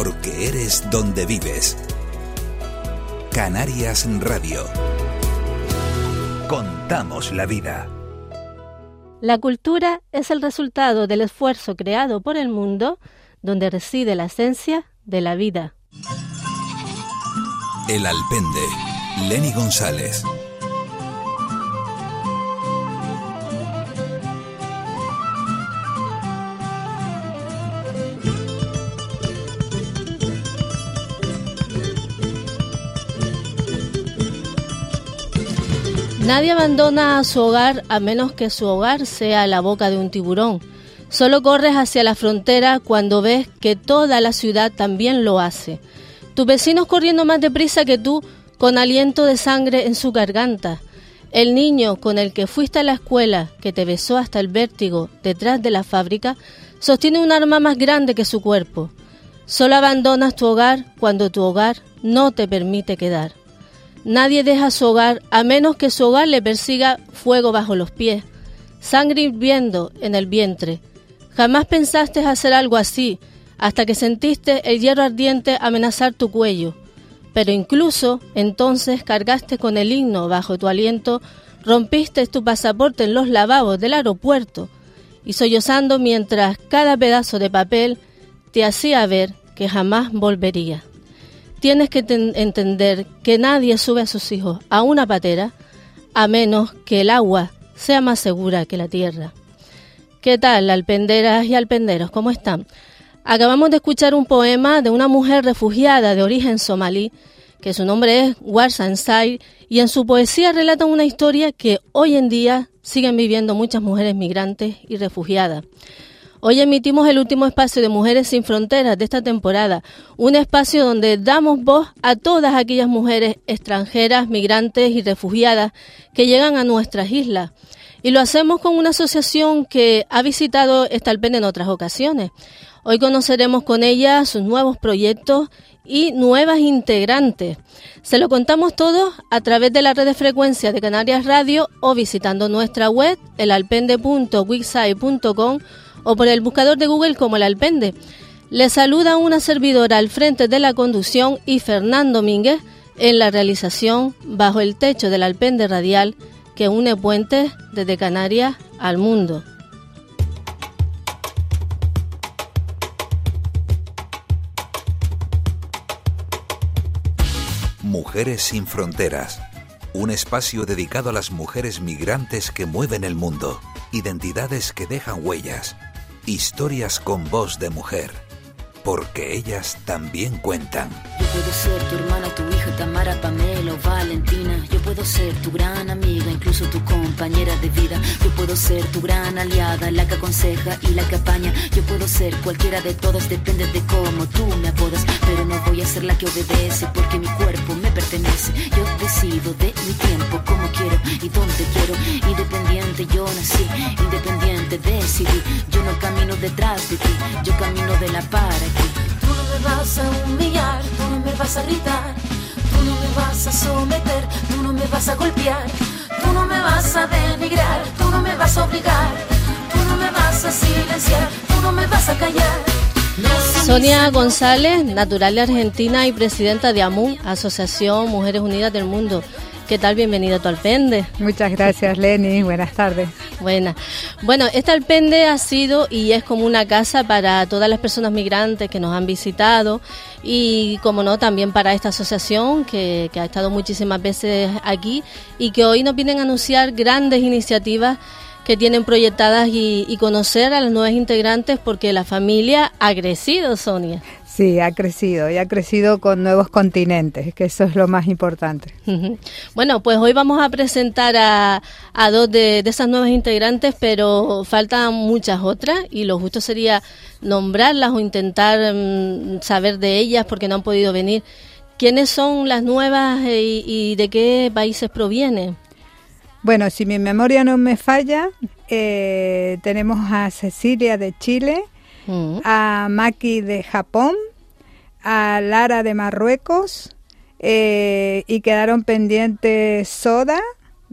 Porque eres donde vives. Canarias Radio. Contamos la vida. La cultura es el resultado del esfuerzo creado por el mundo donde reside la esencia de la vida. El Alpende. Lenny González. Nadie abandona a su hogar a menos que su hogar sea la boca de un tiburón. Solo corres hacia la frontera cuando ves que toda la ciudad también lo hace. Tus vecinos corriendo más deprisa que tú, con aliento de sangre en su garganta. El niño con el que fuiste a la escuela, que te besó hasta el vértigo detrás de la fábrica, sostiene un arma más grande que su cuerpo. Solo abandonas tu hogar cuando tu hogar no te permite quedar. Nadie deja su hogar a menos que su hogar le persiga fuego bajo los pies, sangre hirviendo en el vientre. Jamás pensaste hacer algo así hasta que sentiste el hierro ardiente amenazar tu cuello. Pero incluso entonces cargaste con el himno bajo tu aliento, rompiste tu pasaporte en los lavabos del aeropuerto y sollozando mientras cada pedazo de papel te hacía ver que jamás volvería tienes que entender que nadie sube a sus hijos a una patera a menos que el agua sea más segura que la tierra. ¿Qué tal, alpenderas y alpenderos? ¿Cómo están? Acabamos de escuchar un poema de una mujer refugiada de origen somalí, que su nombre es Warsan Sai, y en su poesía relata una historia que hoy en día siguen viviendo muchas mujeres migrantes y refugiadas. Hoy emitimos el último espacio de Mujeres sin Fronteras de esta temporada, un espacio donde damos voz a todas aquellas mujeres extranjeras, migrantes y refugiadas que llegan a nuestras islas. Y lo hacemos con una asociación que ha visitado Estalpen en otras ocasiones. Hoy conoceremos con ella sus nuevos proyectos y nuevas integrantes. Se lo contamos todo a través de la red de frecuencia de Canarias Radio o visitando nuestra web, elalpende.wixsite.com o por el buscador de Google como el Alpende. Le saluda una servidora al frente de la conducción y Fernando Mínguez en la realización bajo el techo del Alpende Radial que une puentes desde Canarias al mundo. Mujeres sin Fronteras. Un espacio dedicado a las mujeres migrantes que mueven el mundo. Identidades que dejan huellas Historias con voz de mujer, porque ellas también cuentan. Yo puedo ser tu hermana, tu hija, Tamara, Pamela o Valentina. Yo puedo ser tu gran amiga, incluso tu compañera de vida. Yo puedo ser tu gran aliada, la que aconseja y la que apaña. Yo puedo ser cualquiera de todas, depende de cómo tú me apodas. Pero la que obedece, porque mi cuerpo me pertenece. Yo decido de mi tiempo, como quiero y dónde quiero. Independiente yo nací, independiente decidí. Yo no camino detrás de ti, yo camino de la para aquí. Tú no me vas a humillar, tú no me vas a gritar, tú no me vas a someter, tú no me vas a golpear, tú no me vas a denigrar, tú no me vas a obligar, tú no me vas a silenciar, tú no me vas a callar. Sonia González, natural de Argentina y presidenta de AMUN, Asociación Mujeres Unidas del Mundo. ¿Qué tal? Bienvenida a tu Alpende. Muchas gracias, Lenny. Buenas tardes. Buenas. Bueno, este Alpende ha sido y es como una casa para todas las personas migrantes que nos han visitado y, como no, también para esta asociación que, que ha estado muchísimas veces aquí y que hoy nos vienen a anunciar grandes iniciativas que tienen proyectadas y, y, conocer a las nuevas integrantes porque la familia ha crecido, Sonia. Sí, ha crecido y ha crecido con nuevos continentes, que eso es lo más importante. Bueno, pues hoy vamos a presentar a, a dos de, de, esas nuevas integrantes, pero faltan muchas otras y lo justo sería nombrarlas o intentar um, saber de ellas porque no han podido venir. ¿Quiénes son las nuevas y, y de qué países provienen? Bueno, si mi memoria no me falla, eh, tenemos a Cecilia de Chile, mm. a Maki de Japón, a Lara de Marruecos eh, y quedaron pendientes Soda,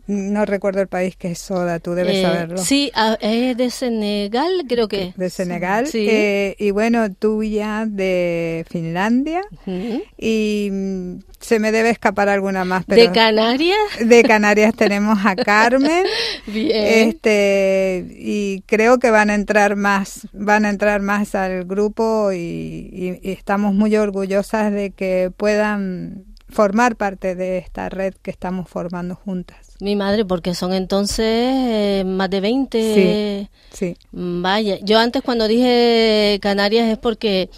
no recuerdo el país que es Soda, tú debes eh, saberlo. Sí, es de Senegal, creo que. De Senegal. Sí. Eh, y bueno, tuya de Finlandia. Uh -huh. Y mm, se me debe escapar alguna más. Pero ¿De Canarias? De Canarias tenemos a Carmen. Bien. Este, y creo que van a entrar más, van a entrar más al grupo y, y, y estamos muy orgullosas de que puedan formar parte de esta red que estamos formando juntas. Mi madre, porque son entonces eh, más de 20. Sí, sí. Vaya, yo antes cuando dije Canarias es porque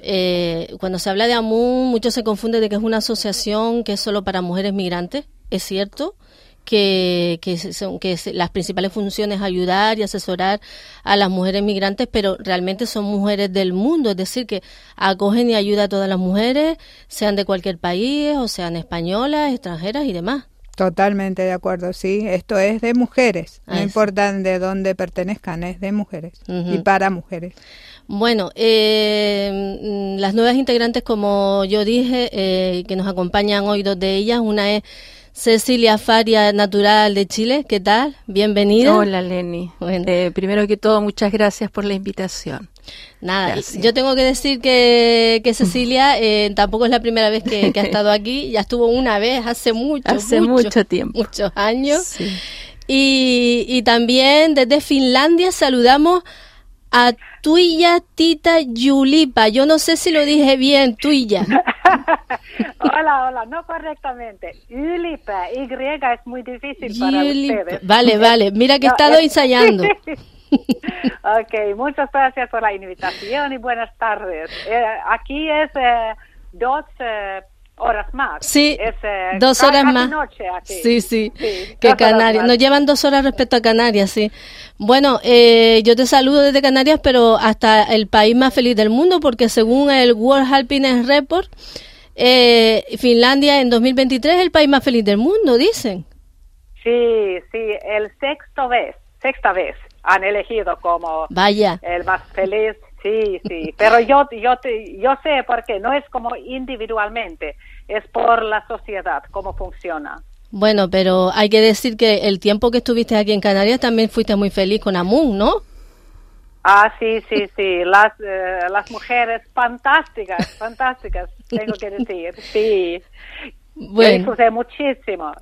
eh, cuando se habla de AMUN, mucho se confunde de que es una asociación que es solo para mujeres migrantes. Es cierto que, que, son, que las principales funciones ayudar y asesorar a las mujeres migrantes, pero realmente son mujeres del mundo, es decir, que acogen y ayudan a todas las mujeres, sean de cualquier país o sean españolas, extranjeras y demás. Totalmente de acuerdo, sí. Esto es de mujeres, no importa de dónde pertenezcan, es de mujeres uh -huh. y para mujeres. Bueno, eh, las nuevas integrantes, como yo dije, eh, que nos acompañan hoy, dos de ellas, una es Cecilia Faria, natural de Chile. ¿Qué tal? Bienvenida. Hola, Lenny. Bueno. Eh, primero que todo, muchas gracias por la invitación. Nada, Gracias. yo tengo que decir que, que Cecilia eh, tampoco es la primera vez que, que, ha estado aquí, ya estuvo una vez hace mucho, hace mucho, mucho tiempo, muchos años. Sí. Y, y también desde Finlandia saludamos a Tuya Tita Yulipa. Yo no sé si lo dije bien, Tuya. hola, hola, no correctamente. Yulipa, Y es muy difícil para ustedes. Vale, vale. Mira que he estado ensayando. ok, muchas gracias por la invitación y buenas tardes. Eh, aquí es eh, dos eh, horas más. Sí, es, dos horas más. Noche aquí. Sí, sí, sí que Canarias. Nos llevan dos horas respecto a Canarias, sí. Bueno, yo te saludo desde Canarias, pero hasta el país más feliz del mundo, porque según el World Happiness Report, Finlandia en 2023 es el país más feliz del mundo, dicen. Sí, sí, el sexto vez, sexta vez han elegido como Vaya. el más feliz. Sí, sí, pero yo, yo, te, yo sé por qué, no es como individualmente, es por la sociedad, cómo funciona. Bueno, pero hay que decir que el tiempo que estuviste aquí en Canarias también fuiste muy feliz con Amun, ¿no? Ah, sí, sí, sí, las, eh, las mujeres fantásticas, fantásticas, tengo que decir, sí. Bueno. disfruté muchísimo.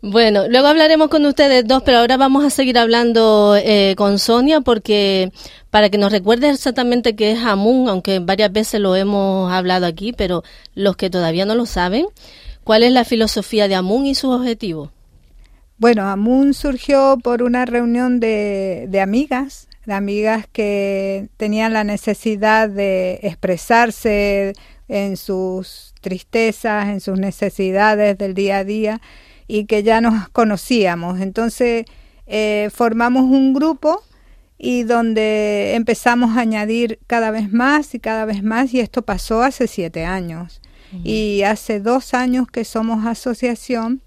Bueno, luego hablaremos con ustedes dos, pero ahora vamos a seguir hablando eh, con Sonia porque para que nos recuerde exactamente qué es Amun, aunque varias veces lo hemos hablado aquí, pero los que todavía no lo saben, ¿cuál es la filosofía de Amun y sus objetivos? Bueno, Amun surgió por una reunión de, de amigas, de amigas que tenían la necesidad de expresarse en sus tristezas, en sus necesidades del día a día y que ya nos conocíamos. Entonces eh, formamos un grupo y donde empezamos a añadir cada vez más y cada vez más y esto pasó hace siete años. Uh -huh. Y hace dos años que somos asociación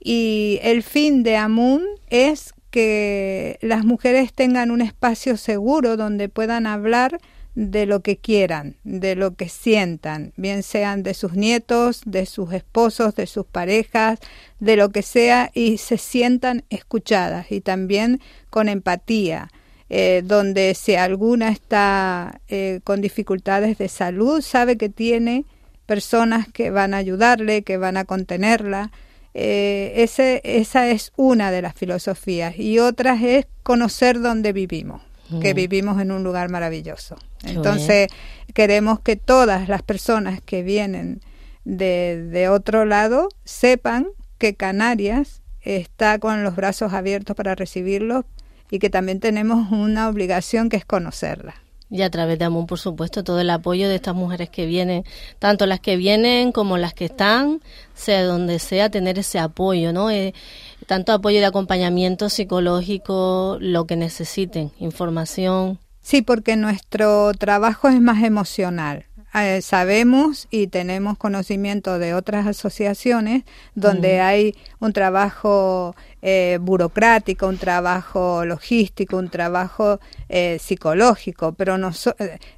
y el fin de Amun es que las mujeres tengan un espacio seguro donde puedan hablar de lo que quieran, de lo que sientan, bien sean de sus nietos, de sus esposos, de sus parejas, de lo que sea, y se sientan escuchadas y también con empatía, eh, donde si alguna está eh, con dificultades de salud, sabe que tiene personas que van a ayudarle, que van a contenerla. Eh, ese, esa es una de las filosofías y otra es conocer dónde vivimos que vivimos en un lugar maravilloso. Entonces, queremos que todas las personas que vienen de, de, otro lado sepan que Canarias está con los brazos abiertos para recibirlos y que también tenemos una obligación que es conocerla. Y a través de Amun, por supuesto, todo el apoyo de estas mujeres que vienen, tanto las que vienen como las que están, sea donde sea, tener ese apoyo, ¿no? Eh, tanto apoyo de acompañamiento psicológico, lo que necesiten, información. Sí, porque nuestro trabajo es más emocional. Eh, sabemos y tenemos conocimiento de otras asociaciones donde hay un trabajo eh, burocrático, un trabajo logístico, un trabajo eh, psicológico, pero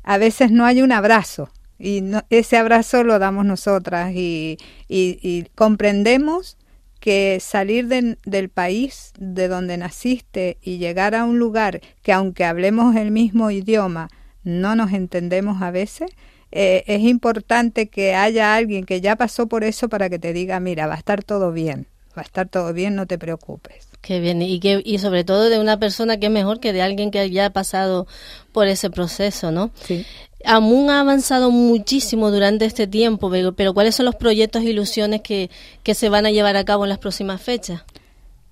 a veces no hay un abrazo y ese abrazo lo damos nosotras y, y, comprendemos que salir del país de donde naciste y llegar a un lugar que aunque hablemos el mismo idioma, no nos entendemos a veces, eh, es importante que haya alguien que ya pasó por eso para que te diga, mira, va a estar todo bien, va a estar todo bien, no te preocupes. Qué bien, y, que, y sobre todo de una persona que es mejor que de alguien que ya ha pasado por ese proceso, ¿no? Sí. Amun ha avanzado muchísimo durante este tiempo, pero, ¿cuáles son los proyectos e ilusiones que, que se van a llevar a cabo en las próximas fechas?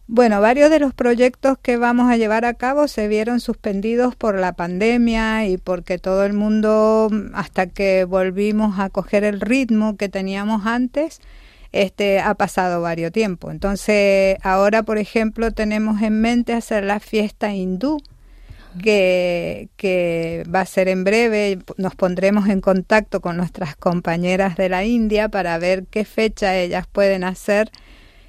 Bueno, varios de los proyectos que vamos a llevar a cabo se vieron suspendidos por la pandemia y porque todo el mundo, hasta que volvimos a coger el ritmo que teníamos antes, este ha pasado varios tiempo. Entonces, ahora, por ejemplo, tenemos en mente hacer la fiesta hindú, que, va a ser en breve. Nos pondremos en contacto con nuestras compañeras de la India para ver qué fecha ellas pueden hacer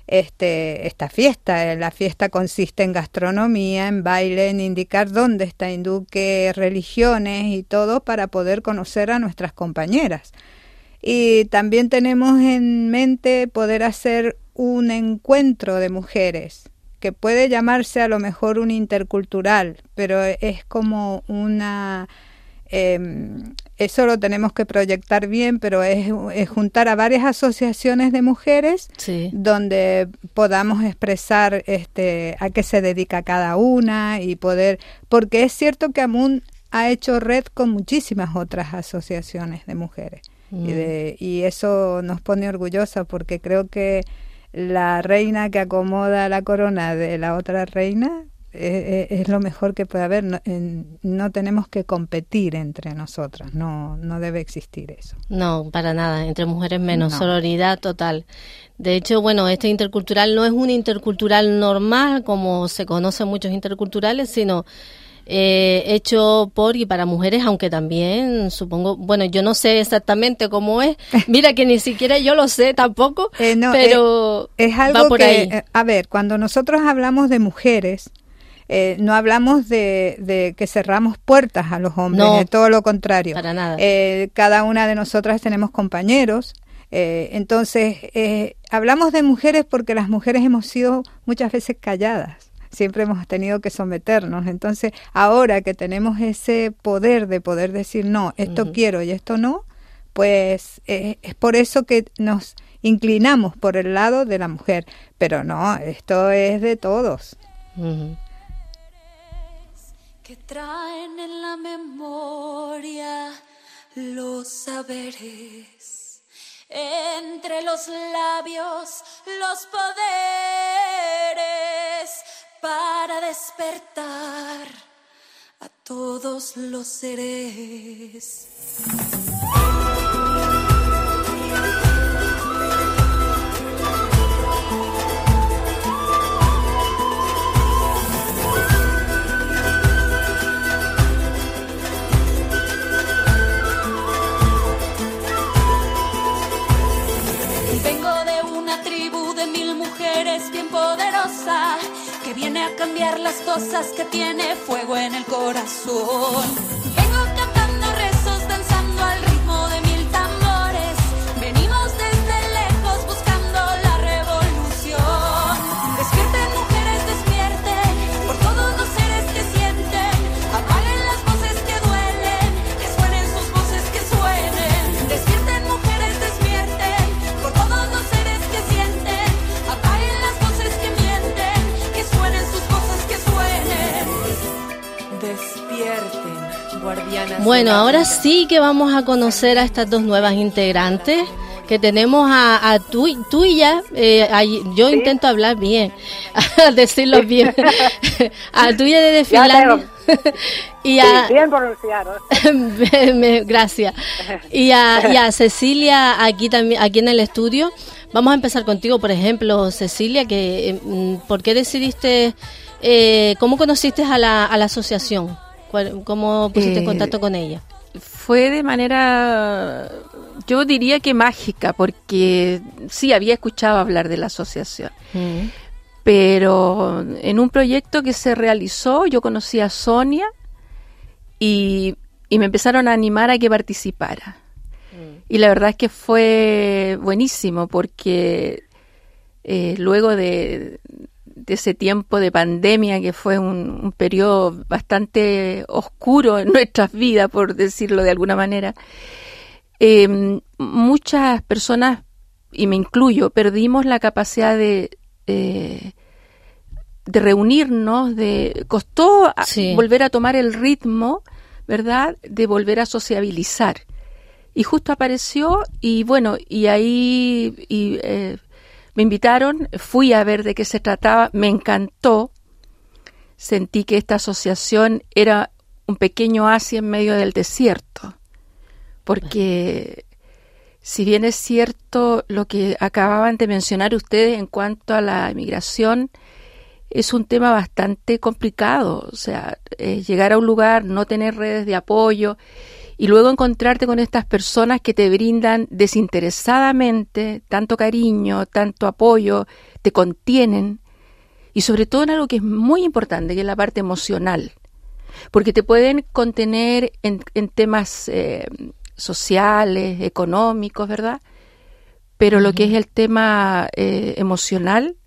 este, esta fiesta. La fiesta consiste en gastronomía, en baile, en indicar dónde está hindú, qué religiones y todo para poder conocer a nuestras compañeras. Y también tenemos en mente poder hacer un encuentro de mujeres que puede llamarse a lo mejor un intercultural, pero es como una eh, eso lo tenemos que proyectar bien, pero es, juntar a varias asociaciones de mujeres donde podamos expresar este, a qué se dedica cada una y poder, porque es cierto que Amun ha hecho red con muchísimas otras asociaciones de mujeres y, mm. de, y eso nos pone orgullosa porque creo que la reina que acomoda la corona de la otra reina es, lo mejor que puede haber. No, tenemos que competir entre nosotras, no, no debe existir eso. No, para nada, entre mujeres menos, sororidad total. De hecho, bueno, este intercultural no es un intercultural normal, como se conocen muchos interculturales, sino eh, hecho por y para mujeres, aunque también supongo, bueno, yo no sé exactamente cómo es, mira que ni siquiera yo lo sé tampoco, eh, pero es, algo que, eh, a ver, cuando nosotros hablamos de mujeres, eh, no hablamos de, que cerramos puertas a los hombres, de todo lo contrario. Para nada. Eh, cada una de nosotras tenemos compañeros. Eh, entonces, hablamos de mujeres porque las mujeres hemos sido muchas veces calladas siempre hemos tenido que someternos. Entonces, ahora que tenemos ese poder de poder decir, no, esto quiero y esto no, pues es por eso que nos inclinamos por el lado de la mujer. Pero no, esto es de todos que traen en la memoria los saberes. Entre los labios los poderes para despertar a todos los seres. Viene a cambiar las cosas que tiene fuego en el corazón. Bueno, de ahora sí que vamos a conocer a estas dos nuevas integrantes que tenemos a, a tú, tú y ya, eh, a- yo intento hablar bien, a decirlo bien, a tuya Ya Finlandia. y a, bien pronunciado. gracias. Y a, y a Cecilia aquí también, aquí en el estudio. Vamos a empezar contigo, por ejemplo, Cecilia, que mm, ¿por qué decidiste, eh, cómo conociste a la, a la asociación? ¿Cómo pusiste en eh, contacto con ella? Fue de manera, yo diría que mágica, porque sí había escuchado hablar de la asociación. Mm. Pero en un proyecto que se realizó, yo conocí a Sonia y, y me empezaron a animar a que participara. Mm. Y la verdad es que fue buenísimo porque eh, luego de, de ese tiempo de pandemia que fue un, periodo bastante oscuro en nuestras vidas, por decirlo de alguna manera, em, muchas personas, y me incluyo, perdimos la capacidad de, de reunirnos, de costó volver a tomar el ritmo, ¿verdad? De volver a sociabilizar. Y justo apareció y bueno, y ahí y, eh, me invitaron, fui a ver de qué se trataba, me encantó. Sentí que esta asociación era un pequeño Asia en medio del desierto, porque si bien es cierto lo que acababan de mencionar ustedes en cuanto a la inmigración, es un tema bastante complicado, o sea, llegar a un lugar, no tener redes de apoyo y luego encontrarte con estas personas que te brindan desinteresadamente tanto cariño, tanto apoyo, te contienen y sobre todo en algo que es muy importante, que es la parte emocional, porque te pueden contener en, temas eh, sociales, económicos, ¿verdad? Pero lo que es el tema eh, emocional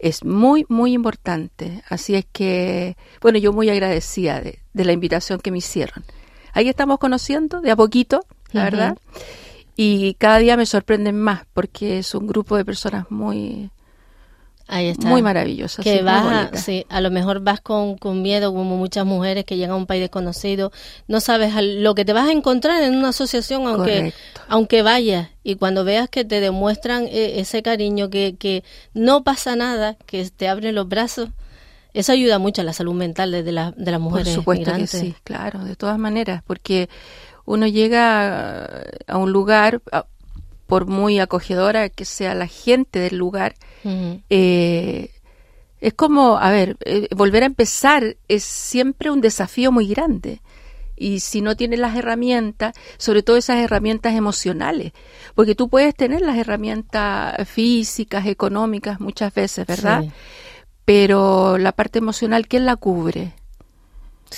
es muy, muy importante. Así es que, bueno, yo muy agradecida de la invitación que me hicieron ahí estamos conociendo de a poquito, la verdad. Y cada día me sorprenden más porque es un grupo de personas muy, Ahí está. Muy maravillosas. Que vas, sí, a lo mejor vas con, con, miedo, como muchas mujeres que llegan a un país desconocido, no sabes lo que te vas a encontrar en una asociación, aunque, aunque vayas, y cuando veas que te demuestran eh, ese cariño, que, que no pasa nada, que te abren los brazos, eso ayuda mucho a la salud mental de, la, de las mujeres. Por supuesto que sí, claro, de todas maneras, porque uno llega a un lugar, por muy acogedora que sea la gente del lugar, eh, es como, a ver, eh, volver a empezar es siempre un desafío muy grande. Y si no tienes las herramientas, sobre todo esas herramientas emocionales, porque tú puedes tener las herramientas físicas, económicas muchas veces, ¿verdad? pero la parte emocional, ¿quién la cubre?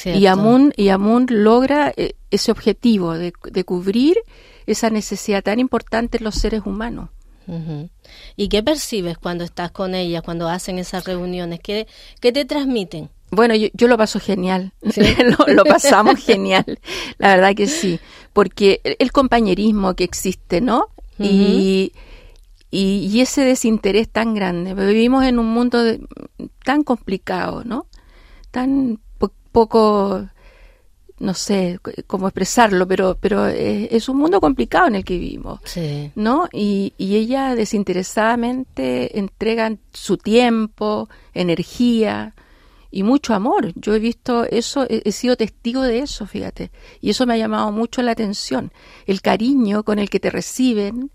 Y Amun, y Amun logra eh, ese objetivo de, cubrir esa necesidad tan importante en los seres humanos. ¿Y qué percibes cuando estás con ellas, cuando hacen esas reuniones? ¿Qué, qué te transmiten? Bueno, yo, lo paso genial, lo, pasamos genial, la verdad que sí, porque el compañerismo que existe, ¿no? Y y, ese desinterés tan grande. Vivimos en un mundo tan complicado, ¿no? Tan poco, no sé cómo expresarlo, pero, pero es, un mundo complicado en el que vivimos, ¿no? Y, y ella desinteresadamente entregan su tiempo, energía, y mucho amor. Yo he visto eso, he, sido testigo de eso, fíjate. Y eso me ha llamado mucho la atención. El cariño con el que te reciben,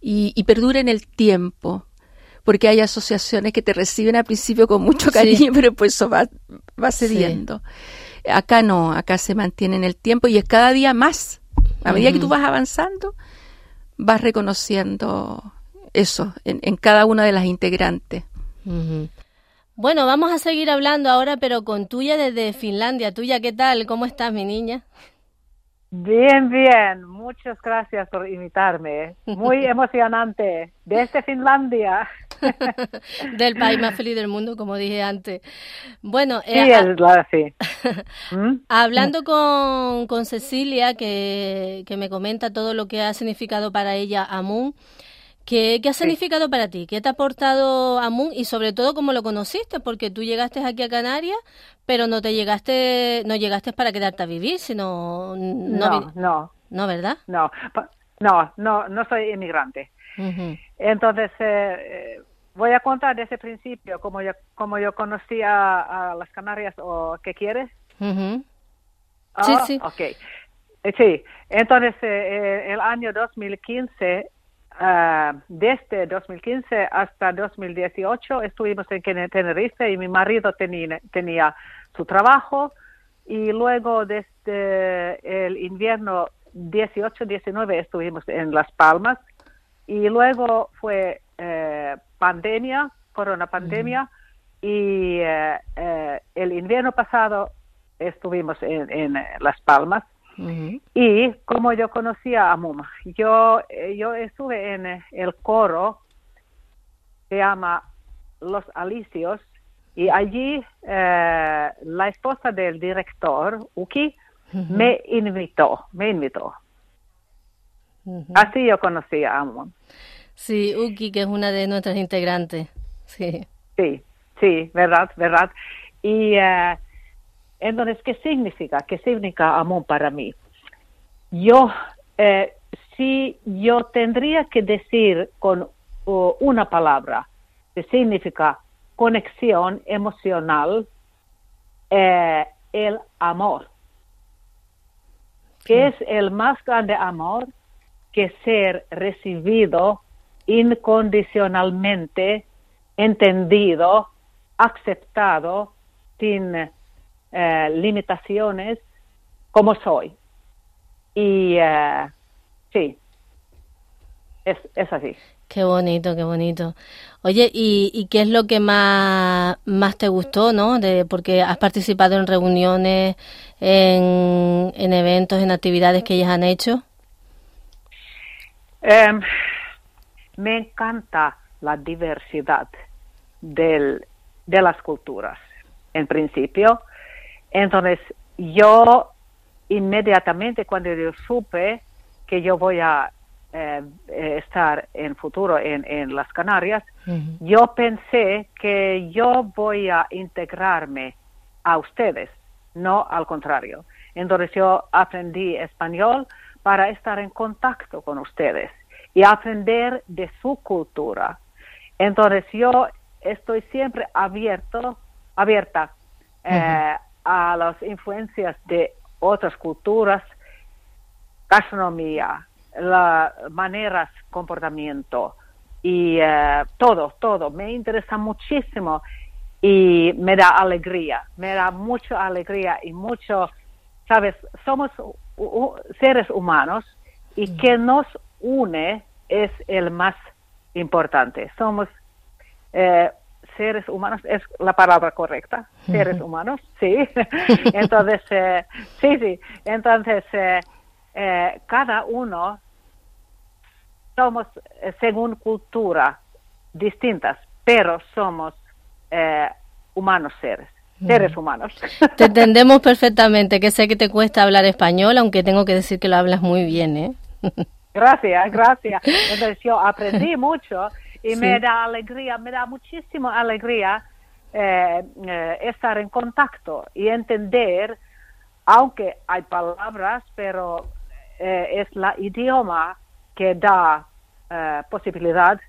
y, y perdura en el tiempo, porque hay asociaciones que te reciben al principio con mucho cariño, pero pues eso va, va cediendo. Acá no, acá se mantiene en el tiempo y es cada día más. A medida que tú vas avanzando, vas reconociendo eso en, cada una de las integrantes. Bueno, vamos a seguir hablando ahora, pero con tuya desde Finlandia. Tuya, ¿qué tal? ¿Cómo estás, mi niña? Bien, bien. Muchas gracias por invitarme. Muy emocionante. Desde Finlandia. Del país más feliz del mundo, como dije antes. Bueno, sí, eh, sí. ¿Mm? hablando con, con Cecilia, que, que me comenta todo lo que ha significado para ella Amun, ¿Qué, ha significado para ti? ¿Qué te ha aportado Amun y sobre todo cómo lo conociste? Porque tú llegaste aquí a Canarias, pero no te llegaste, no llegaste para quedarte a vivir, sino no, no, no, ¿verdad? No, no, no, no soy inmigrante. Entonces eh, eh, voy a contar desde el principio cómo yo, cómo yo conocí a, las Canarias o qué quieres. Sí, sí. Ok. Sí, entonces el año 2015 Uh, desde 2015 hasta 2018 estuvimos en Tenerife y mi marido tenía, tenía su trabajo y luego desde el invierno 18-19 estuvimos en Las Palmas y luego fue eh, pandemia, corona pandemia y eh, eh, el invierno pasado estuvimos en Las Palmas. Y como yo conocía a Muma, yo, yo estuve en el coro, se llama Los Alicios, y allí eh, la esposa del director, Uki, me invitó, me invitó. Así yo conocí a Amon. Sí, Uki, que es una de nuestras integrantes. Sí, sí, sí verdad, verdad. Y entonces, ¿qué significa? ¿Qué significa amor para mí? Yo, eh, si yo tendría que decir con una palabra que significa conexión emocional, eh, el amor, que es el más grande amor que ser recibido incondicionalmente, entendido, aceptado, sin eh, limitaciones como soy. Y eh, sí, es, es así. Qué bonito, qué bonito. Oye, ¿y, ¿y, qué es lo que más, más te gustó, no? De, porque has participado en reuniones, en, en eventos, en actividades que ellas han hecho. Em, me encanta la diversidad del, de las culturas, en principio. Entonces, yo inmediatamente cuando yo supe que yo voy a eh, estar en futuro en, en las Canarias, yo pensé que yo voy a integrarme a ustedes, no al contrario. Entonces yo aprendí español para estar en contacto con ustedes y aprender de su cultura. Entonces yo estoy siempre abierto, abierta eh, a las influencias de otras culturas, gastronomía, las maneras, comportamiento y eh, todo, todo. Me interesa muchísimo y me da alegría, me da mucha alegría y mucho, sabes, somos seres humanos y que nos une es el más importante. Somos eh, seres humanos, es la palabra correcta, seres humanos, sí. Entonces, eh, sí, sí. Entonces, eh, eh, cada uno somos según cultura distintas, pero somos humanos seres seres humanos. Te entendemos perfectamente, que sé que te cuesta hablar español, aunque tengo que decir que lo hablas muy bien, ¿eh? Gracias, gracias. Entonces yo aprendí mucho y me da alegría, me da muchísima alegría eh, eh, estar en contacto y entender, aunque hay palabras, pero eh, es la idioma que da posibilidad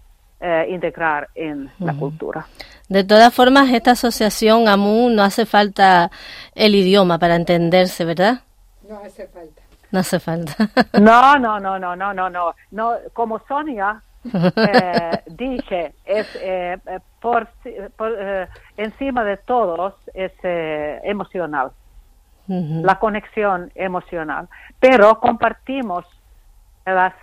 integrar en la cultura. De todas formas, esta asociación AMU no hace falta el idioma para entenderse, ¿verdad? No hace falta. No hace falta. no, no, no, no, no, no, no. no como Sonia, eh, dije, es eh, por, eh, encima de todos es eh, emocional, la conexión emocional, pero compartimos las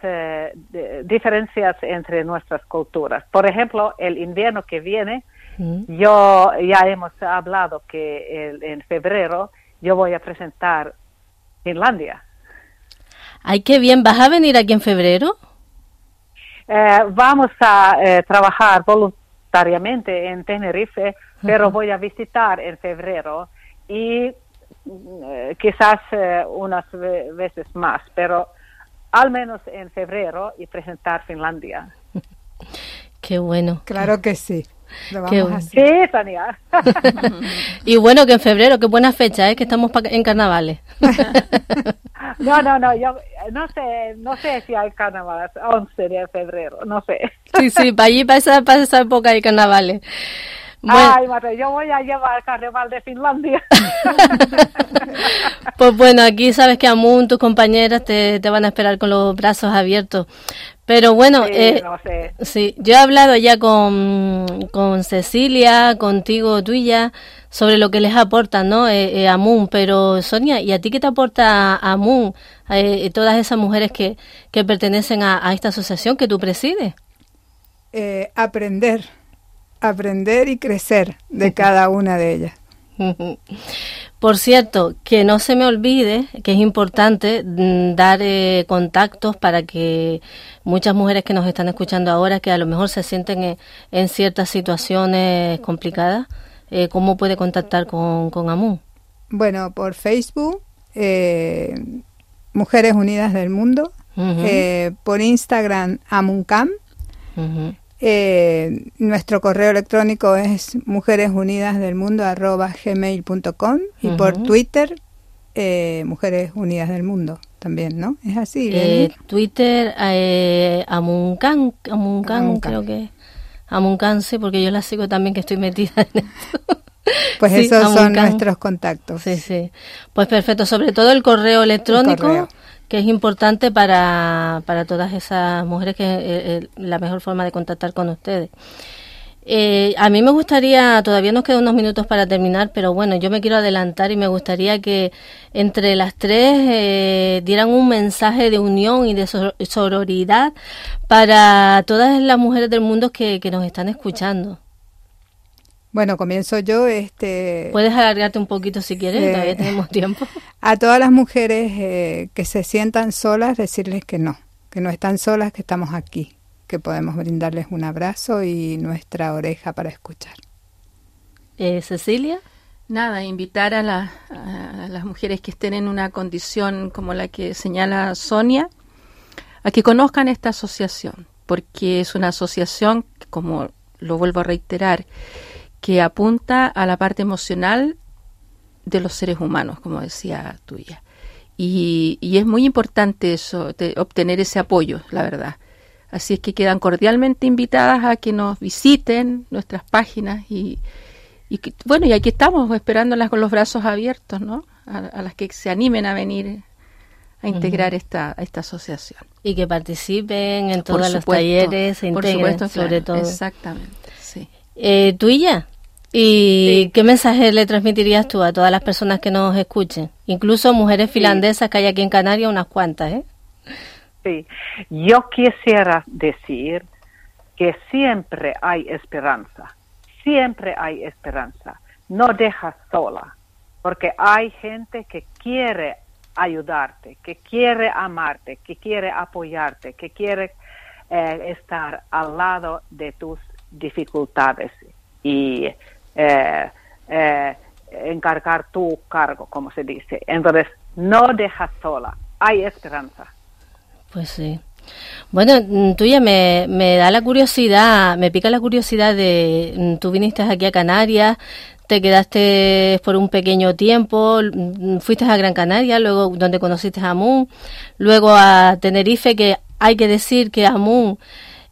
diferencias entre nuestras culturas. Por ejemplo, el invierno que viene, yo ya hemos hablado que en febrero yo voy a presentar Finlandia. Ay, qué bien. ¿Vas a venir aquí en febrero? Eh, vamos a eh, trabajar voluntariamente en Tenerife, pero voy a visitar en febrero y eh, quizás unas veces más, pero al menos en febrero y presentar Finlandia. Qué bueno. Claro que sí. Sí, Tania. y bueno, que en febrero, qué buena fecha, ¿eh? que estamos en carnavales. no, no, no, yo no sé, no sé si hay carnavales, 11 de febrero, no sé. sí, sí, para allí, para esa, para esa época hay carnavales. Ay, madre, yo voy a llevar el carnaval de Finlandia. pues bueno, aquí sabes que Amun, tus compañeras te, te van a esperar con los brazos abiertos. Pero bueno, sí, eh, sí, yo he hablado ya con, con Cecilia, contigo, tú y ya, sobre lo que les aporta, ¿no? Eh, eh, Amun, pero Sonia, ¿y a ti qué te aporta Amun? Eh, todas esas mujeres que, que pertenecen a, a, esta asociación que tú presides. Eh, aprender, aprender y crecer de cada una de ellas. Por cierto, que no se me olvide que es importante mm, dar eh, contactos para que muchas mujeres que nos están escuchando ahora, que a lo mejor se sienten en, en ciertas situaciones complicadas, eh, ¿cómo puede contactar con, con AMUN? Bueno, por Facebook, eh, Mujeres Unidas del Mundo, uh -huh. por Instagram, AMUNCAM. Uh -huh. Eh, nuestro correo electrónico es mujeresunidasdelmundo.gmail.com y uh -huh. por Twitter eh, Mujeres Unidas del Mundo también, ¿no? Es así. Eh, Twitter eh, Amuncan, Amuncan, Amuncan, creo que Amuncan, sí, porque yo la sigo también que estoy metida en esto. Pues sí, esos Amuncan. son nuestros contactos. Sí, sí. Pues perfecto, sobre todo el correo electrónico. El correo que es importante para, para todas esas mujeres que es eh, la mejor forma de contactar con ustedes. Eh, a mí me gustaría, todavía nos quedan unos minutos para terminar, pero bueno, yo me quiero adelantar y me gustaría que entre las tres eh, dieran un mensaje de unión y de sororidad para todas las mujeres del mundo que, que nos están escuchando. Bueno, comienzo yo. Este, Puedes alargarte un poquito si quieres, eh, todavía tenemos tiempo. A todas las mujeres eh, que se sientan solas, decirles que no, que no están solas, que estamos aquí, que podemos brindarles un abrazo y nuestra oreja para escuchar. Eh, Cecilia. Nada, invitar a, la, a las mujeres que estén en una condición como la que señala Sonia, a que conozcan esta asociación, porque es una asociación, como lo vuelvo a reiterar, que apunta a la parte emocional de los seres humanos, como decía tuya. Y, y es muy importante eso, de obtener ese apoyo, la verdad. Así es que quedan cordialmente invitadas a que nos visiten nuestras páginas y, y que, bueno, y aquí estamos esperándolas con los brazos abiertos, ¿no? A, a las que se animen a venir a integrar uh -huh. esta, esta asociación. Y que participen en todos los talleres, se integren, supuesto, sobre claro, todo. Exactamente. Eh, ¿Tuya? ¿Y sí. qué mensaje le transmitirías tú a todas las personas que nos escuchen? Incluso mujeres finlandesas sí. que hay aquí en Canarias, unas cuantas, ¿eh? Sí, yo quisiera decir que siempre hay esperanza, siempre hay esperanza. No dejas sola, porque hay gente que quiere ayudarte, que quiere amarte, que quiere apoyarte, que quiere eh, estar al lado de tus dificultades y eh, eh, encargar tu cargo, como se dice. Entonces, no dejas sola, hay esperanza. Pues sí. Bueno, mm, tuya me, me da la curiosidad, me pica la curiosidad de, mm, tú viniste aquí a Canarias, te quedaste por un pequeño tiempo, mm, fuiste a Gran Canaria, luego donde conociste a Amun, luego a Tenerife, que hay que decir que Amun,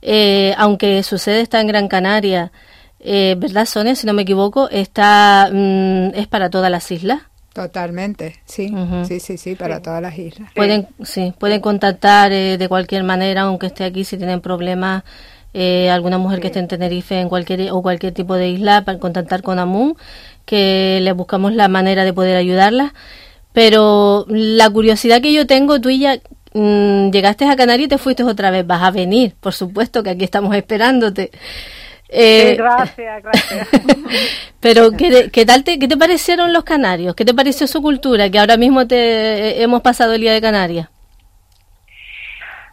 eh, aunque su sede está en Gran Canaria, eh, ¿verdad, Sonia? Si no me equivoco, está mm, es para todas las islas. Totalmente, sí, uh -huh. sí, sí, sí, para sí. todas las islas. Pueden, sí, pueden contactar eh, de cualquier manera, aunque esté aquí, si tienen problemas, eh, alguna mujer sí. que esté en Tenerife en cualquier o cualquier tipo de isla, para contactar con Amun, que les buscamos la manera de poder ayudarlas. Pero la curiosidad que yo tengo, tú y ya mmm, llegaste a Canarias y te fuiste otra vez, vas a venir, por supuesto que aquí estamos esperándote. Eh, sí, gracias, gracias. pero, ¿qué, ¿qué, tal te, qué te parecieron los canarios? ¿Qué te pareció su cultura? Que ahora mismo te eh, hemos pasado el día de Canarias.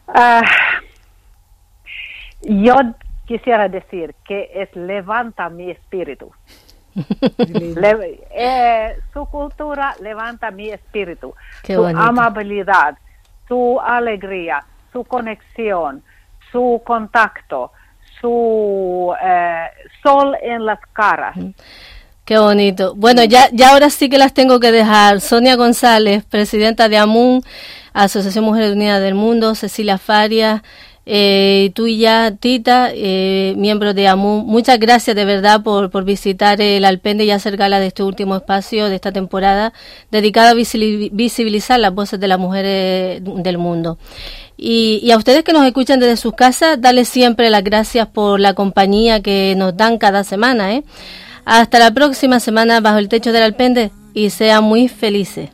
Uh, yo quisiera decir que es levanta mi espíritu. Le, eh, su cultura levanta mi espíritu. Qué su bonito. amabilidad, su alegría, su conexión, su contacto su eh, sol en las caras. Qué bonito. Bueno, ya, ya ahora sí que las tengo que dejar. Sonia González, presidenta de AMUN, Asociación Mujeres Unidas del Mundo, Cecilia Faria, Eh, tú y ya, Tita, eh, miembro de AMU, muchas gracias de verdad por, por visitar el Alpende y hacer gala de este último espacio de esta temporada dedicado a visibilizar las voces de las mujeres del mundo. Y, y, a ustedes que nos escuchan desde sus casas, darles siempre las gracias por la compañía que nos dan cada semana. ¿eh? Hasta la próxima semana bajo el techo del Alpende y sean muy felices.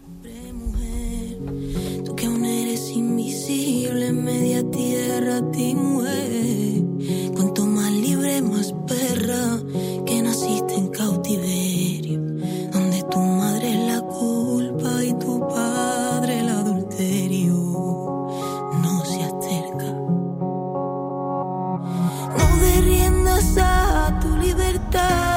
timue. Cuanto más libre, más perra, que naciste en cautiverio, donde tu madre es la culpa y tu padre el adulterio. No seas cerca no de riendas a tu libertad.